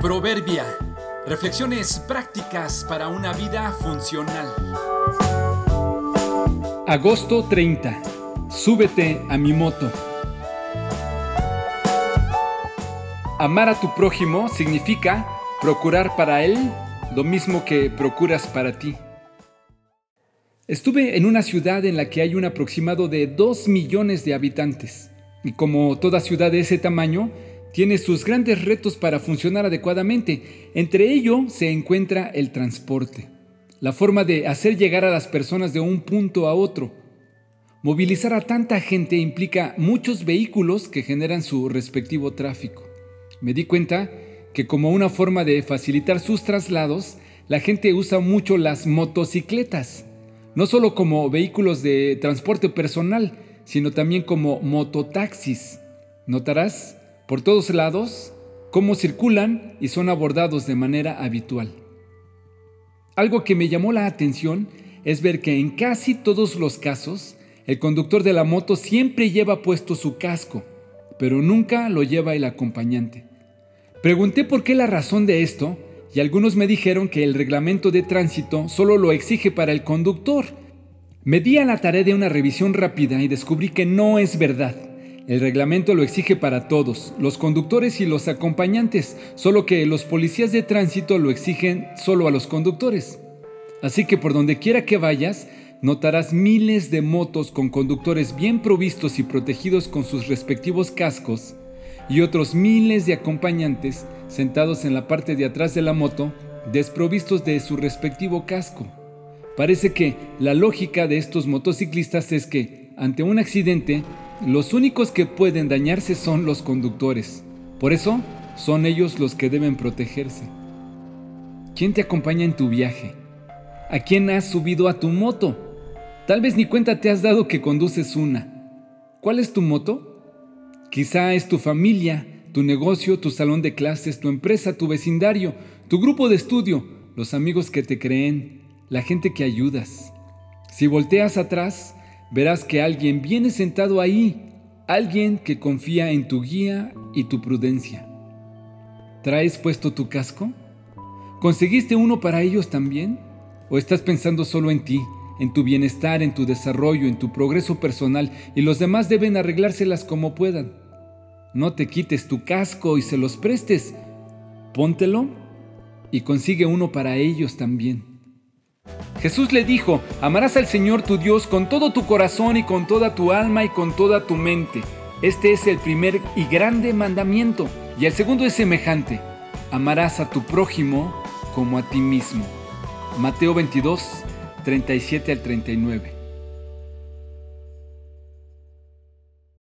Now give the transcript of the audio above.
Proverbia. Reflexiones prácticas para una vida funcional. Agosto 30. Súbete a mi moto. Amar a tu prójimo significa procurar para él lo mismo que procuras para ti. Estuve en una ciudad en la que hay un aproximado de 2 millones de habitantes. Y como toda ciudad de ese tamaño, tiene sus grandes retos para funcionar adecuadamente. Entre ello se encuentra el transporte, la forma de hacer llegar a las personas de un punto a otro. Movilizar a tanta gente implica muchos vehículos que generan su respectivo tráfico. Me di cuenta que como una forma de facilitar sus traslados, la gente usa mucho las motocicletas no solo como vehículos de transporte personal, sino también como mototaxis. Notarás por todos lados cómo circulan y son abordados de manera habitual. Algo que me llamó la atención es ver que en casi todos los casos el conductor de la moto siempre lleva puesto su casco, pero nunca lo lleva el acompañante. Pregunté por qué la razón de esto y algunos me dijeron que el reglamento de tránsito solo lo exige para el conductor. Me di a la tarea de una revisión rápida y descubrí que no es verdad. El reglamento lo exige para todos, los conductores y los acompañantes, solo que los policías de tránsito lo exigen solo a los conductores. Así que por donde quiera que vayas, notarás miles de motos con conductores bien provistos y protegidos con sus respectivos cascos y otros miles de acompañantes sentados en la parte de atrás de la moto, desprovistos de su respectivo casco. Parece que la lógica de estos motociclistas es que, ante un accidente, los únicos que pueden dañarse son los conductores. Por eso, son ellos los que deben protegerse. ¿Quién te acompaña en tu viaje? ¿A quién has subido a tu moto? Tal vez ni cuenta te has dado que conduces una. ¿Cuál es tu moto? Quizá es tu familia, tu negocio, tu salón de clases, tu empresa, tu vecindario, tu grupo de estudio, los amigos que te creen, la gente que ayudas. Si volteas atrás, verás que alguien viene sentado ahí, alguien que confía en tu guía y tu prudencia. ¿Traes puesto tu casco? ¿Conseguiste uno para ellos también? ¿O estás pensando solo en ti, en tu bienestar, en tu desarrollo, en tu progreso personal y los demás deben arreglárselas como puedan? No te quites tu casco y se los prestes. Póntelo y consigue uno para ellos también. Jesús le dijo, amarás al Señor tu Dios con todo tu corazón y con toda tu alma y con toda tu mente. Este es el primer y grande mandamiento. Y el segundo es semejante, amarás a tu prójimo como a ti mismo. Mateo 22, 37 al 39.